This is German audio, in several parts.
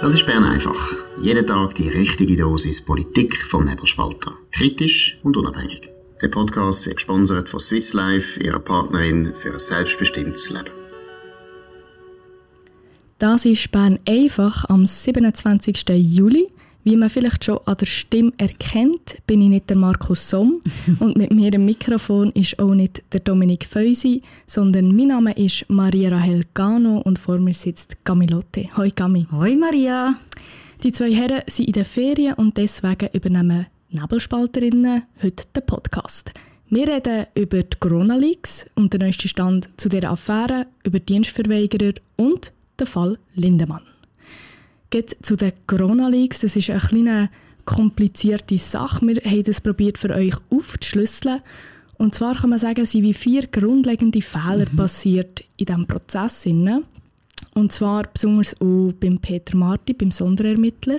Das ist Bern einfach. Jeden Tag die richtige Dosis Politik vom Nebelspalter. Kritisch und unabhängig. Der Podcast wird gesponsert von Swiss Life, ihrer Partnerin für ein selbstbestimmtes Leben. Das ist Bern einfach am 27. Juli. Wie man vielleicht schon an der Stimme erkennt, bin ich nicht der Markus Somm und mit mir im Mikrofon ist auch nicht der Dominik Feusi, sondern mein Name ist Maria Rahel Gano und vor mir sitzt Gamilotte. Hoi Gami. Hoi Maria. Die zwei Herren sind in den Ferien und deswegen übernehmen Nebelspalterinnen heute den Podcast. Wir reden über die Corona-Leaks und den neuesten Stand zu dieser Affäre, über Dienstverweigerer und den Fall Lindemann. Geht zu den Corona-Leaks, das ist eine kleine komplizierte Sache. Wir haben das probiert für euch aufzuschlüsseln. Und zwar kann man sagen, sind wie vier grundlegende Fehler mhm. passiert in diesem Prozess. Und zwar besonders auch beim Peter Marti, beim Sonderermittler.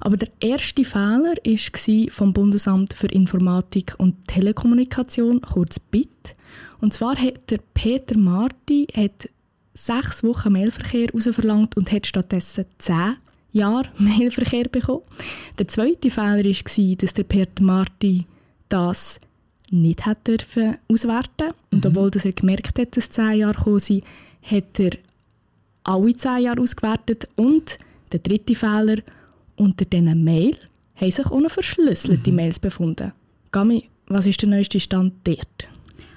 Aber der erste Fehler war vom Bundesamt für Informatik und Telekommunikation, kurz BIT. Und zwar hat der Peter Marti hat sechs Wochen Mailverkehr herausverlangt und hat stattdessen zehn Jahre Mailverkehr bekommen. Der zweite Fehler war, dass der Peter Marti das nicht hat dürfen auswerten und mhm. obwohl er gemerkt hat, dass zehn Jahre gekommen sind, hat er alle zehn Jahre ausgewertet und der dritte Fehler, unter diesen Mail haben sich auch noch verschlüsselte mhm. Mails befunden. Gami, was ist der neueste Stand dort?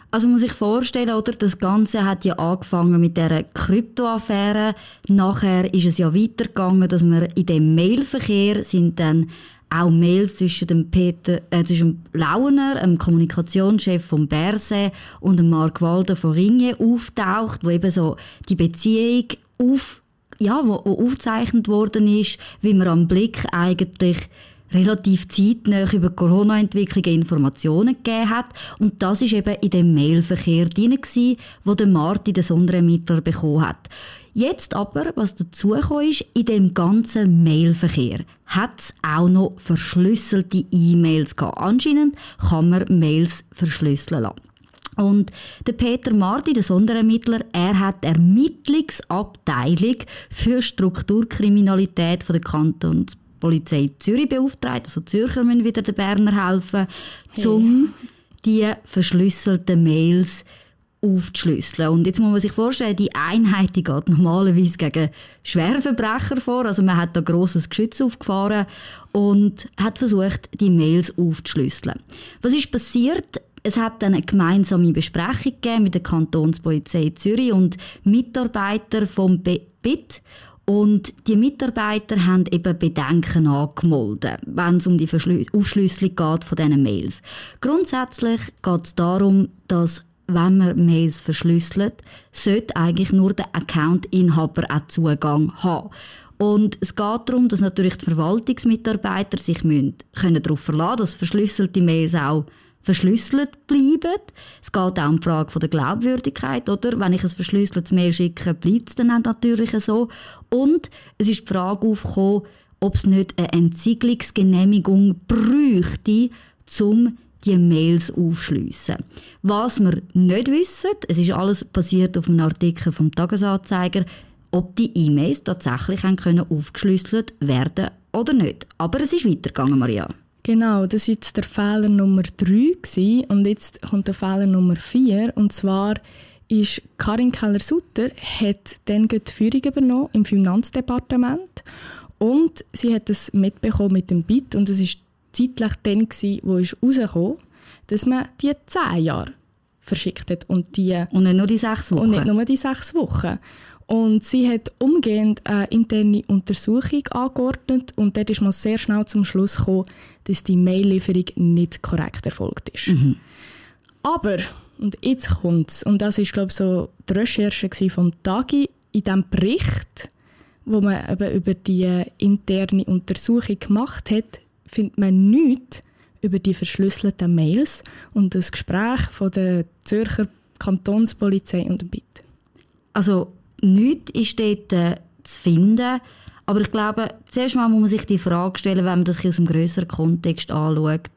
Also muss sich vorstellen, oder, das Ganze hat ja angefangen mit der Kryptoaffäre. Nachher ist es ja weitergegangen, dass wir in dem Mailverkehr sind dann auch Mails zwischen dem Peter, äh, zwischen Launer, dem Kommunikationschef von Berse und dem Mark Walder von Ringe auftaucht, wo eben so die Beziehung auf, ja, wo, wo aufgezeichnet worden ist, wie man am Blick eigentlich relativ zeitnah über Corona-Entwicklungen Informationen gegeben hat. Und das ist eben in dem Mailverkehr drin, wo der Martin den Sonderermittler bekommen hat. Jetzt aber, was dazu ist, in dem ganzen Mailverkehr hat es auch noch verschlüsselte E-Mails gehabt. Anscheinend kann man Mails verschlüsseln lassen. Und der Peter Marti, der Sonderermittler, er hat Ermittlungsabteilung für Strukturkriminalität von der Kantons Polizei Zürich beauftragt, also die Zürcher müssen wieder den Berner helfen, hey. um die verschlüsselten Mails aufzuschlüsseln. Und jetzt muss man sich vorstellen, die Einheit die geht normalerweise gegen Schwerverbrecher vor. Also man hat da grosses Geschütz aufgefahren und hat versucht, die Mails aufzuschlüsseln. Was ist passiert? Es hat dann eine gemeinsame Besprechung gegeben mit der Kantonspolizei Zürich und Mitarbeiter vom BIT und die Mitarbeiter haben eben Bedenken angemeldet, wenn es um die Aufschlüsselung geht von diesen Mails. Grundsätzlich geht es darum, dass wenn man Mails verschlüsselt, sollte eigentlich nur der Accountinhaber auch Zugang haben. Und es geht darum, dass natürlich die Verwaltungsmitarbeiter sich müssen, können darauf verlassen können, dass verschlüsselte Mails auch verschlüsselt bleiben. Es geht auch um die Frage der Glaubwürdigkeit, oder? Wenn ich ein verschlüsseltes Mail schicke, bleibt es dann natürlich so. Und es ist die Frage aufgekommen, ob es nicht eine Entziegelungsgenehmigung bräuchte, um die Mails aufschliessen. Was wir nicht wissen, es ist alles basiert auf einem Artikel vom Tagesanzeiger, ob die E-Mails tatsächlich können aufgeschlüsselt werden oder nicht. Aber es ist weitergegangen, Maria. Genau, das war jetzt der Fehler Nummer 3 und jetzt kommt der Fehler Nummer 4 und zwar ist Karin Keller-Sutter hat dann die Führung übernommen im Finanzdepartement und sie hat das mitbekommen mit dem BIT und es war zeitlich dann gewesen, wo es rauskam, dass man die 10 Jahre verschickt hat und die und nicht nur die sechs Wochen und nicht nur die sechs Wochen und sie hat umgehend eine interne Untersuchung angeordnet und dort ist man sehr schnell zum Schluss gekommen, dass die Maillieferung nicht korrekt erfolgt ist. Mhm. Aber, und jetzt kommt es, und das ist glaube ich so die Recherche vom Tagi in diesem Bericht, wo man eben über die interne Untersuchung gemacht hat, findet man nichts über die verschlüsselten Mails und das Gespräch von der Zürcher Kantonspolizei und dem BIT. Also nichts ist dort äh, zu finden. Aber ich glaube, zuerst mal muss man sich die Frage stellen, wenn man das aus einem größeren Kontext anschaut.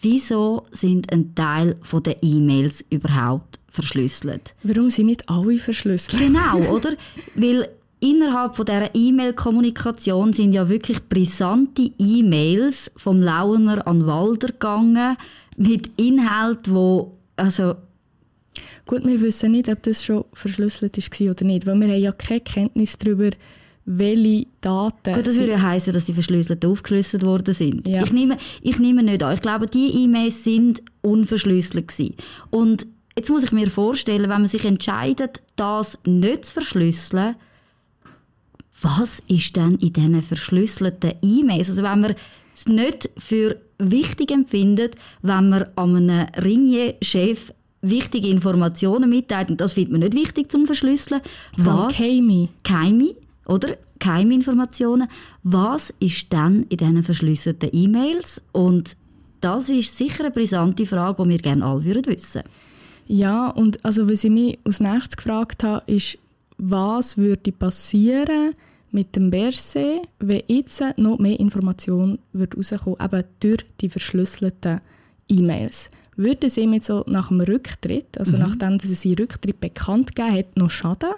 Wieso sind ein Teil der E-Mails überhaupt verschlüsselt? Warum sind nicht alle verschlüsselt? Genau, oder? Weil innerhalb von dieser E-Mail-Kommunikation sind ja wirklich brisante E-Mails vom Launer an Walder gegangen mit Inhalt, wo also Gut, wir wissen nicht, ob das schon verschlüsselt war oder nicht, weil wir haben ja keine Kenntnis darüber, welche Daten... Gut, das würde ja heißen, dass die verschlüsselt aufgeschlüsselt worden sind. Ja. Ich, nehme, ich nehme nicht an. Ich glaube, die E-Mails sind unverschlüsselt gewesen. Und jetzt muss ich mir vorstellen, wenn man sich entscheidet, das nicht zu verschlüsseln, was ist denn in diesen verschlüsselten E-Mails? Also wenn man es nicht für wichtig empfindet, wenn man an einem Ringier-Chef wichtige Informationen mitteilt, und das findet man nicht wichtig zum Verschlüsseln, was... Geheime. Geheime, oder? Geheiminformationen. Was ist dann in diesen verschlüsselten E-Mails? Und das ist sicher eine brisante Frage, die wir gerne alle würden wissen Ja, und also was ich mich als nächstes gefragt habe, ist, was würde passieren mit dem Berse, wenn jetzt noch mehr Information würde rauskommen, eben durch die verschlüsselten E-Mails. Würde es ihm jetzt so nach dem Rücktritt, also nachdem dass er seinen Rücktritt bekannt gegeben hat, noch schaden?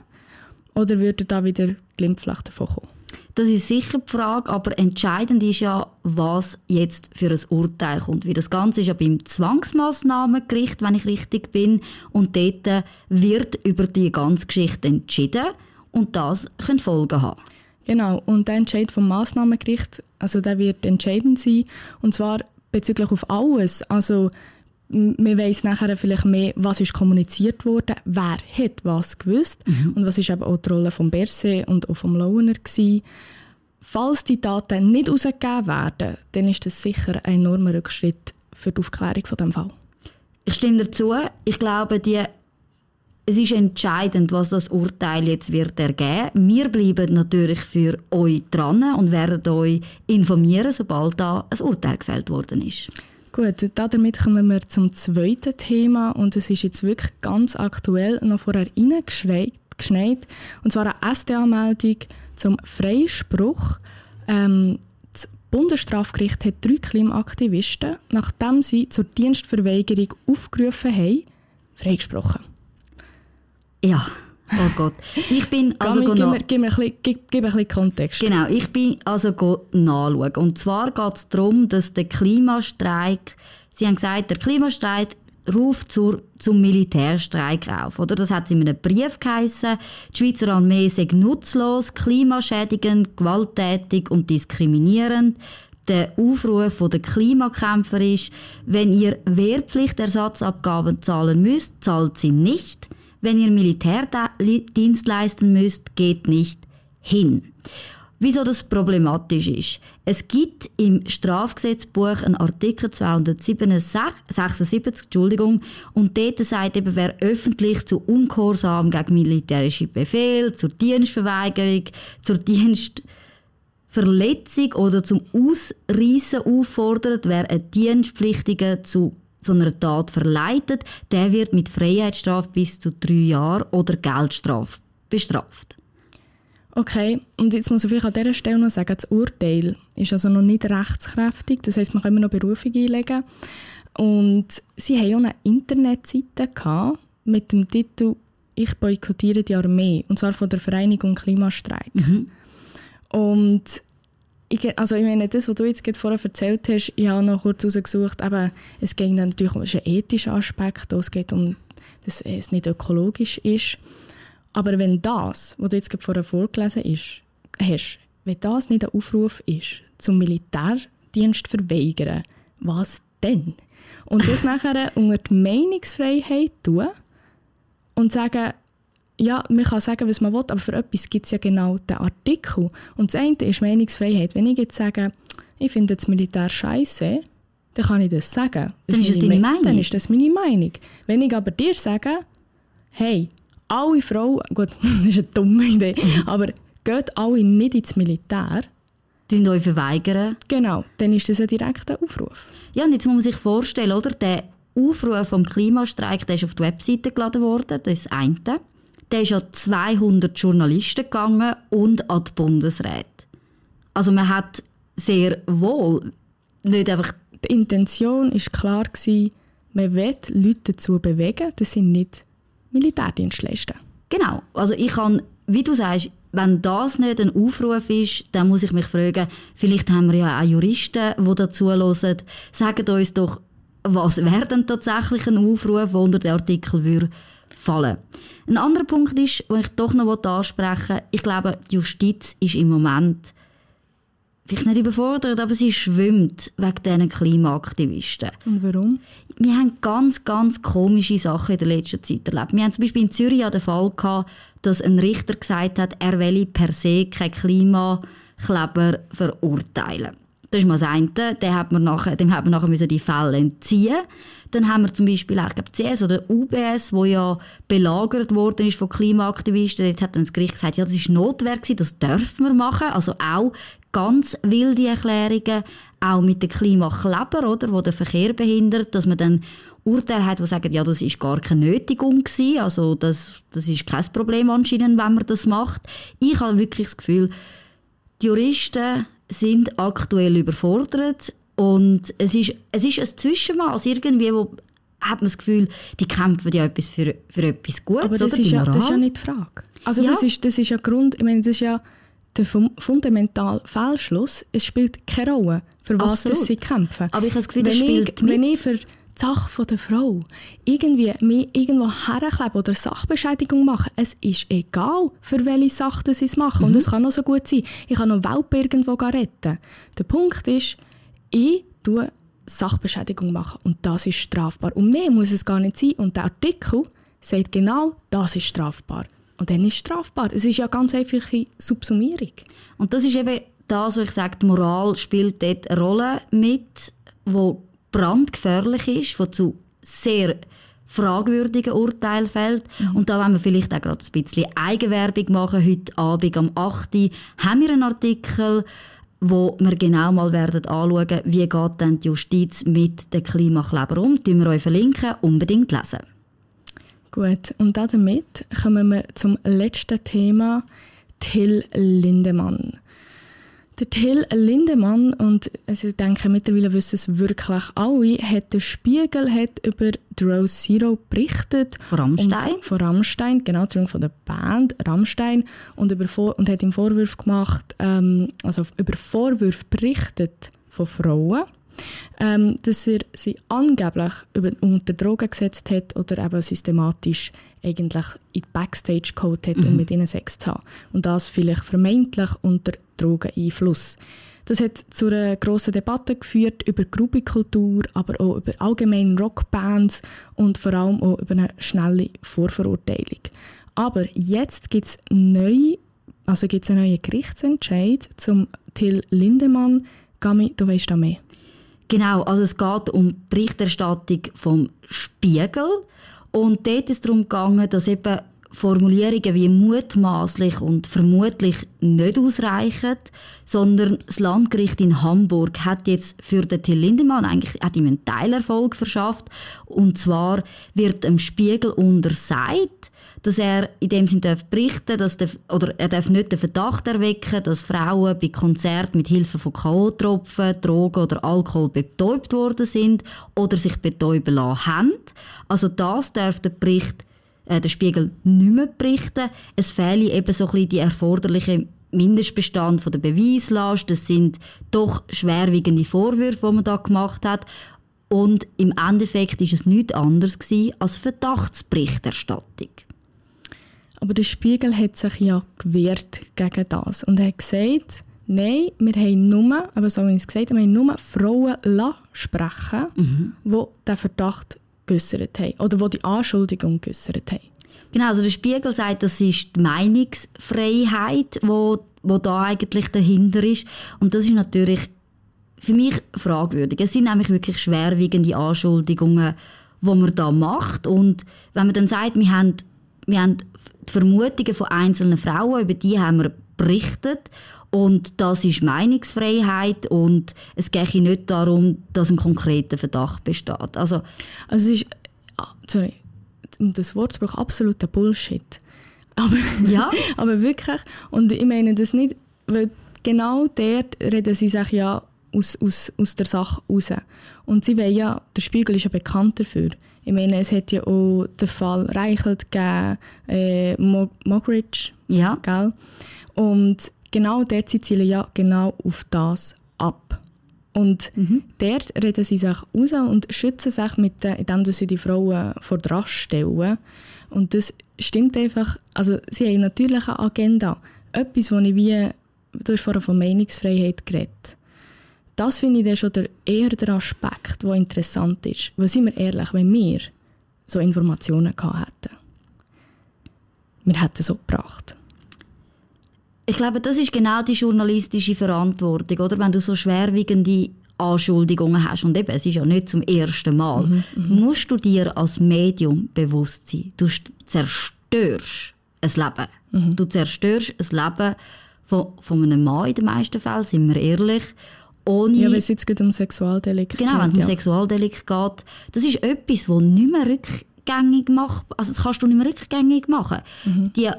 Oder würde da wieder glimpflich davon kommen? Das ist sicher die Frage, aber entscheidend ist ja, was jetzt für ein Urteil kommt. Wie das Ganze ist ja beim Zwangsmaßnahmengericht, wenn ich richtig bin, und dort wird über die ganze Geschichte entschieden und das könnte Folgen haben. Genau, und der Entscheid vom Massnahmengericht, also der wird entscheidend sein, und zwar bezüglich auf alles. Also man weiss nachher vielleicht mehr, was ist kommuniziert worden, wer hat was gewusst und was ist eben auch die Rolle vom Berse und auch vom Launer gewesen. Falls die Daten nicht herausgegeben werden, dann ist das sicher ein enormer Rückschritt für die Aufklärung von dem Fall. Ich stimme dazu. Ich glaube, die, es ist entscheidend, was das Urteil jetzt wird ergeben. Wir bleiben natürlich für euch dran und werden euch informieren, sobald da ein Urteil gefällt worden ist. Gut, damit kommen wir zum zweiten Thema und es ist jetzt wirklich ganz aktuell noch vorher reingeschneit, geschneit, und zwar eine SDA-Meldung zum Freispruch. Ähm, das Bundesstrafgericht hat drei Klimaaktivisten, nachdem sie zur Dienstverweigerung aufgerufen haben, freigesprochen. Ja, oh Gott. Ich bin also gib, mir, gib, mir ein bisschen, Kontext. Genau, ich bin also nachschauen. Und zwar geht es darum, dass der Klimastreik, Sie haben gesagt, der Klimastreik ruft zur, zum Militärstreik auf. Oder? Das hat in einem Brief geheißen. Die Schweizer Armee sei nutzlos, klimaschädigend, gewalttätig und diskriminierend. Der Aufruf der Klimakämpfer ist, wenn ihr Wehrpflichtersatzabgaben zahlen müsst, zahlt sie nicht. Wenn ihr Militärdienst leisten müsst, geht nicht hin. Wieso das problematisch ist? Es gibt im Strafgesetzbuch einen Artikel 276, Entschuldigung, und dort sagt eben, wer öffentlich zu Ungehorsam gegen militärische Befehl, zur Dienstverweigerung, zur Dienstverletzung oder zum Ausreißen auffordert, wer einen Dienstpflichtigen zu so einer Tat verleitet, der wird mit Freiheitsstrafe bis zu drei Jahren oder Geldstrafe bestraft. Okay, und jetzt muss ich vielleicht an dieser Stelle noch sagen, das Urteil ist also noch nicht rechtskräftig, das heißt, man kann immer noch Berufung einlegen. Und sie haben auch eine Internetseite gehabt mit dem Titel «Ich boykottiere die Armee», und zwar von der Vereinigung Klimastreik. Und ich, also ich meine, das, was du jetzt vorher erzählt hast, ich habe noch kurz herausgesucht, eben, es geht dann natürlich um es ist ein ethischer Aspekt, es geht um, dass es nicht ökologisch ist. Aber wenn das, was du jetzt vorher vorgelesen ist, hast, wenn das nicht ein Aufruf ist, zum Militärdienst verweigern, was denn? Und das nachher unter die Meinungsfreiheit tun und sagen, ja, man kann sagen, was man will, aber für etwas gibt es ja genau den Artikel. Und das eine ist Meinungsfreiheit. Wenn ich jetzt sage, ich finde das Militär scheiße, dann kann ich das sagen. Das Dann ist meine deine Me- Meinung. Dann ist das meine Meinung. Wenn ich aber dir sage, hey, alle Frauen, gut, das ist eine dumme Idee, aber geht alle nicht ins Militär, Tun euch verweigern. genau, dann ist das ein direkter Aufruf. Ja, und jetzt muss man sich vorstellen, oder? Der Aufruf vom Klimastreik, der ist auf die Webseite geladen worden, das ist das eine. Der ist an 200 Journalisten gegangen und an die Bundesräte. Also man hat sehr wohl nicht einfach... Die Intention war klar, gewesen, man will Leute dazu bewegen, dass sie nicht Militärdienst leisten. Genau, also ich kann, wie du sagst, wenn das nicht ein Aufruf ist, dann muss ich mich fragen, vielleicht haben wir ja auch Juristen, die dazu hören. Sagt uns doch, was wäre denn tatsächlich ein Aufruf, der unter den Artikel würde fallen Ein anderer Punkt ist, den ich doch noch ansprechen will, ich glaube, die Justiz ist im Moment vielleicht nicht überfordert, aber sie schwimmt wegen diesen Klimaaktivisten. Und warum? Wir haben ganz, ganz komische Sachen in der letzten Zeit erlebt. Wir haben zum Beispiel in Zürich den Fall gehabt, dass ein Richter gesagt hat, er will per se keinen Klimakleber verurteilen. Das ist mal das eine. Dem hat man nachher, dem hat man nachher die Fälle entziehen Dann haben wir zum Beispiel auch, ich glaube, CS oder UBS, wo ja belagert worden ist von Klimaaktivisten. Jetzt hat dann das Gericht gesagt, ja, das ist Notwehr gewesen, das dürfen wir machen. Also auch ganz wilde Erklärungen, auch mit dem Klimakleber, oder, wo der Verkehr behindert, dass man dann Urteile hat, die sagen, ja, das ist gar keine Nötigung gewesen, also das, das ist kein Problem anscheinend, wenn man das macht. Ich habe wirklich das Gefühl, die Juristen sind aktuell überfordert und es ist, es ist ein Zwischenmaß irgendwie, wo hat man das Gefühl, die kämpfen ja etwas für, für etwas Gutes, Aber das, oder? Ist ja, das ist ja nicht die Frage. Also ja. das, ist, das ist ja Grund, ich meine, das ist ja der fundamentale Fehlschluss. Es spielt keine Rolle, für was das sie kämpfen. Aber ich habe das Gefühl, das wenn spielt ich, Wenn ich für Sache der Frau irgendwie mich irgendwo herkleben oder Sachbeschädigung machen, es ist egal, für welche Sache sie es machen. Mhm. Und es kann auch so gut sein, ich kann noch Welpen irgendwo retten. Der Punkt ist, ich tue Sachbeschädigung machen und das ist strafbar. Und mehr muss es gar nicht sein. Und der Artikel sagt genau, das ist strafbar. Und dann ist es strafbar. Es ist ja ganz einfache Subsumierung. Und das ist eben das, was ich sage, die Moral spielt dort eine Rolle mit, wo brandgefährlich ist, wo zu sehr fragwürdigen Urteilen fällt. Mhm. Und da wollen wir vielleicht auch gerade ein bisschen Eigenwerbung machen. Heute Abend am 8. haben wir einen Artikel, wo wir genau mal werden anschauen, wie geht denn die Justiz mit den Klimakleber um. Den wir euch verlinken, unbedingt lesen. Gut, und damit kommen wir zum letzten Thema, Till Lindemann. Der Till Lindemann, und also ich denke, mittlerweile wissen es wirklich alle, hat der Spiegel hat über Rose Zero berichtet. Von Rammstein? Und, von Rammstein, genau, von der Band Rammstein. Und, über, und hat ihm Vorwürfe gemacht, ähm, also über Vorwürfe berichtet von Frauen ähm, dass er sie angeblich über, unter Drogen gesetzt hat oder eben systematisch eigentlich in die Backstage geholt hat, um mhm. mit ihnen Sex zu haben. Und das vielleicht vermeintlich unter Drogeneinfluss. Das hat zu einer grossen Debatte geführt über Gruppenkultur, aber auch über allgemeine Rockbands und vor allem auch über eine schnelle Vorverurteilung. Aber jetzt gibt es neu, also gibt's einen neuen Gerichtsentscheid zum Till Lindemann. Gami, du weißt da mehr. Genau, also es geht um die Berichterstattung vom Spiegel. Und dort ist es darum gegangen, dass eben Formulierungen wie mutmaßlich und vermutlich nicht ausreichen, sondern das Landgericht in Hamburg hat jetzt für den Till Lindemann eigentlich hat ihm einen Teilerfolg verschafft und zwar wird dem Spiegel untersagt, dass er in dem Sinne darf berichten dass der, oder er darf nicht den Verdacht erwecken, dass Frauen bei Konzerten mit Hilfe von K.O.-Tropfen, Drogen oder Alkohol betäubt worden sind oder sich betäuben lassen haben. Also das darf der Bericht, äh, der Spiegel nicht mehr berichten. Es fehle eben so ein bisschen die erforderliche Mindestbestand von der Beweislast. Das sind doch schwerwiegende Vorwürfe, die man da gemacht hat. Und im Endeffekt ist es nichts anderes als Verdachtsberichterstattung. Aber der Spiegel hat sich ja gewehrt gegen das und er hat gesagt, nein, wir haben nur, aber so wie ich es gesagt habe, wir haben nur Frauen sprechen, mhm. die den Verdacht geäussert haben oder die die Anschuldigung geäussert haben. Genau, also der Spiegel sagt, das ist die Meinungsfreiheit, wo, wo da eigentlich dahinter ist. Und das ist natürlich für mich fragwürdig. Es sind nämlich wirklich schwerwiegende Anschuldigungen, die man da macht. Und wenn man dann sagt, wir haben, wir haben die Vermutungen von einzelnen Frauen, über die haben wir berichtet. Und das ist Meinungsfreiheit und es geht nicht darum, dass ein konkreter Verdacht besteht. Also, also es ist, ah, sorry, das Wort braucht absoluter Bullshit. Aber, ja. aber wirklich, und ich meine das nicht, weil genau dort reden sie sich ja aus, aus, aus der Sache raus. Und sie wollen ja, der Spiegel ist ja bekannt dafür. Ich meine, es hat ja auch den Fall Reichelt gegeben, äh, Mogridge, Ja. gell? Und genau dort sie zielen ja genau auf das ab. Und dort reden sie sich raus und schützen sich, mit, den- indem sie die Frauen vor dran stellen. Und das stimmt einfach, also sie haben natürlich eine Agenda. Etwas, wo ich wie, du hast vorhin von Meinungsfreiheit geredet. Das finde ich dann schon der, eher der Aspekt, der interessant ist. Weil, sind wir ehrlich, wenn wir so Informationen gehabt hätten, wir hätten so gebracht. Ich glaube, das ist genau die journalistische Verantwortung, oder? Wenn du so schwerwiegende Anschuldigungen hast, und eben, es ist ja nicht zum ersten Mal, musst du dir als Medium bewusst sein. Du st- zerstörst ein Leben. Du zerstörst ein Leben von, von einem Mann in den meisten Fällen, sind wir ehrlich, ohne... Ja, weil es jetzt geht um Sexualdelikt Genau, wenn es um ja. Sexualdelikt geht. Das ist etwas, das nicht mehr rückgängig macht. Also das kannst du nicht mehr rückgängig machen. Die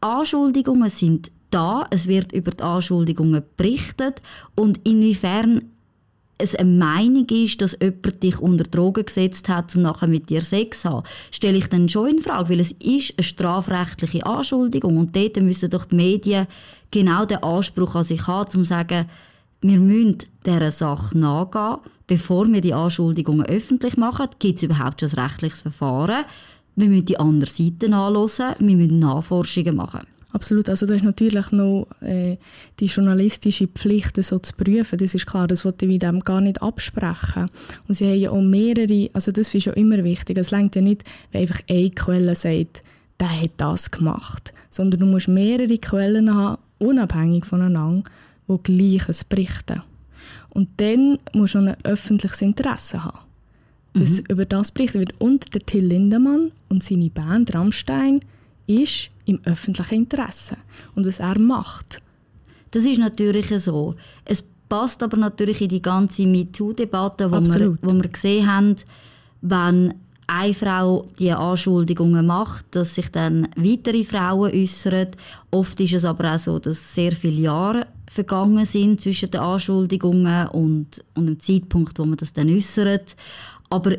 Anschuldigungen sind da, es wird über die Anschuldigungen berichtet und inwiefern es eine Meinung ist, dass jemand dich unter Drogen gesetzt hat, um nachher mit dir Sex zu haben, stelle ich dann schon in Frage, weil es ist eine strafrechtliche Anschuldigung und dort müssen doch die Medien genau den Anspruch an sich haben, um zu sagen, wir müssen dieser Sache nachgehen, bevor wir die Anschuldigungen öffentlich machen. Gibt es überhaupt schon ein rechtliches Verfahren? Wir müssen die andere Seite anhören, wir müssen Nachforschungen machen. Absolut, also da ist natürlich noch äh, die journalistische Pflicht, das so zu prüfen. Das ist klar, das wollte ich dem gar nicht absprechen. Und sie haben ja auch mehrere, also das ist ja immer wichtig. Es reicht ja nicht, wenn einfach eine Quelle sagt, der hat das gemacht. Sondern du musst mehrere Quellen haben, unabhängig voneinander, die Gleiches berichten. Und dann musst du ein öffentliches Interesse haben. Dass über das berichtet wird. Und der Till Lindemann und seine Band Rammstein ist im öffentlichen Interesse. Und was er macht, Das ist natürlich so. Es passt aber natürlich in die ganze MeToo-Debatte, wo wir, wo wir gesehen haben, wenn eine Frau die Anschuldigungen macht, dass sich dann weitere Frauen äußern. Oft ist es aber auch so, dass sehr viele Jahre vergangen sind zwischen den Anschuldigungen und, und dem Zeitpunkt, wo man das dann äußert. Aber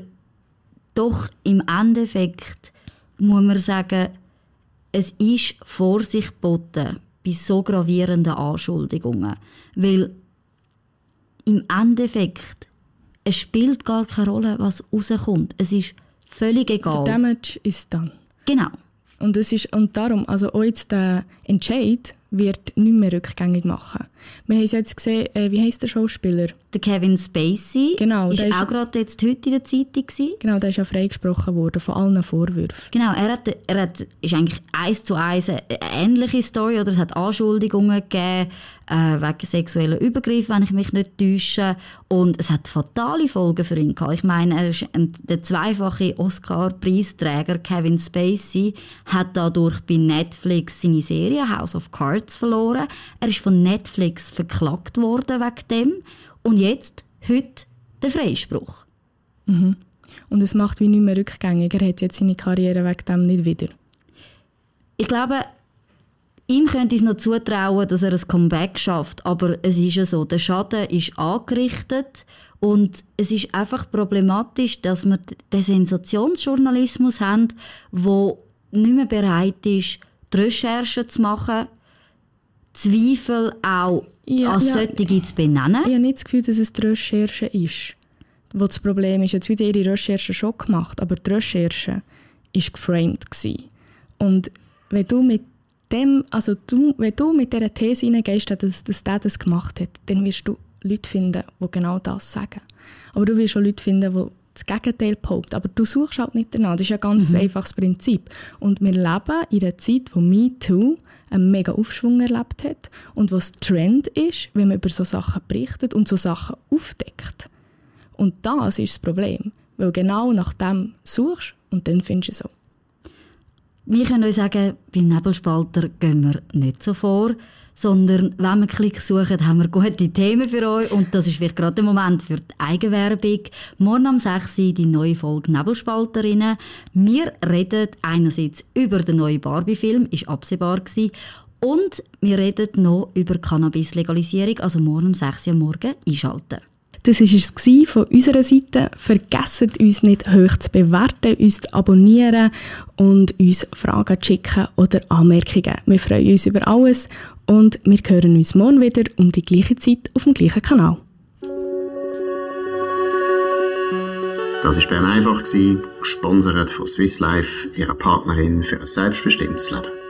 doch im Endeffekt muss man sagen, es ist Vorsicht geboten bei so gravierenden Anschuldigungen. Weil im Endeffekt, es spielt gar keine Rolle, was rauskommt. Es ist völlig der egal. Damage ist dann. Genau. Und, es ist, und darum, also auch jetzt der Entscheid wird nicht mehr rückgängig machen. Wir haben es jetzt gesehen, äh, wie heißt der Schauspieler? Der Kevin Spacey Genau, ist der ist- auch gerade jetzt heute in der Zeitung gewesen. Genau, der ist ja freigesprochen worden von allen Vorwürfen. Genau, er, hat, er hat, ist eigentlich eins zu eins eine ähnliche Story oder es hat Anschuldigungen gegeben äh, wegen sexueller Übergriffe, wenn ich mich nicht täusche. Und es hat fatale Folgen für ihn gehabt. Ich meine, er ist ein, der zweifache Oscar-Preisträger Kevin Spacey hat dadurch bei Netflix seine Serie House of Cards verloren. Er ist von Netflix verklagt worden wegen dem. Und jetzt, heute, der Freispruch. Und es macht wie nicht mehr rückgängig. Er hat jetzt seine Karriere wegen dem nicht wieder. Ich glaube, ihm könnte ich es noch zutrauen, dass er ein Comeback schafft. Aber es ist ja so, der Schaden ist angerichtet und es ist einfach problematisch, dass wir den Sensationsjournalismus haben, wo nicht mehr bereit ist, die Recherchen zu machen, Zweifel auch Ja, als ja. solche zu benennen. Ich habe nicht das Gefühl, dass es die Recherche ist, wo das Problem ist. Jetzt wieder ihre Recherche schon gemacht, aber die Recherche war geframed. Gewesen. Und wenn du mit dem, also du, wenn du mit dieser These hineingehst, dass, dass der das gemacht hat, dann wirst du Leute finden, die genau das sagen. Aber du wirst auch Leute finden, die das Gegenteil behaupten. Aber du suchst halt nicht danach. Das ist ein ganz einfaches Prinzip. Und wir leben in einer Zeit, wo MeToo einen mega Aufschwung erlebt hat und was Trend ist, wenn man über so Sachen berichtet und so Sachen aufdeckt. Und das ist das Problem. Weil genau nach dem suchst und dann findest du es so. Wir können euch sagen, beim Nebelspalter gehen wir nicht so vor, sondern wenn wir Klicks suchen, haben wir gute Themen für euch und das ist vielleicht gerade der Moment für die Eigenwerbung. Morgen am 6. Uhr die neue Folge Nebelspalterinnen. Wir reden einerseits über den neuen Barbie-Film, ist absehbar gewesen, Und wir reden noch über Cannabis-Legalisierung, also morgen um 6 Uhr morgen einschalten. Das war es von unserer Seite. Vergesst uns nicht hoch zu bewerten, uns zu abonnieren und uns Fragen zu schicken oder Anmerkungen. Wir freuen uns über alles und wir hören uns morgen wieder um die gleiche Zeit auf dem gleichen Kanal. Das war Bern einfach, gesponsert von Swiss Life, ihrer Partnerin für ein selbstbestimmtes Leben.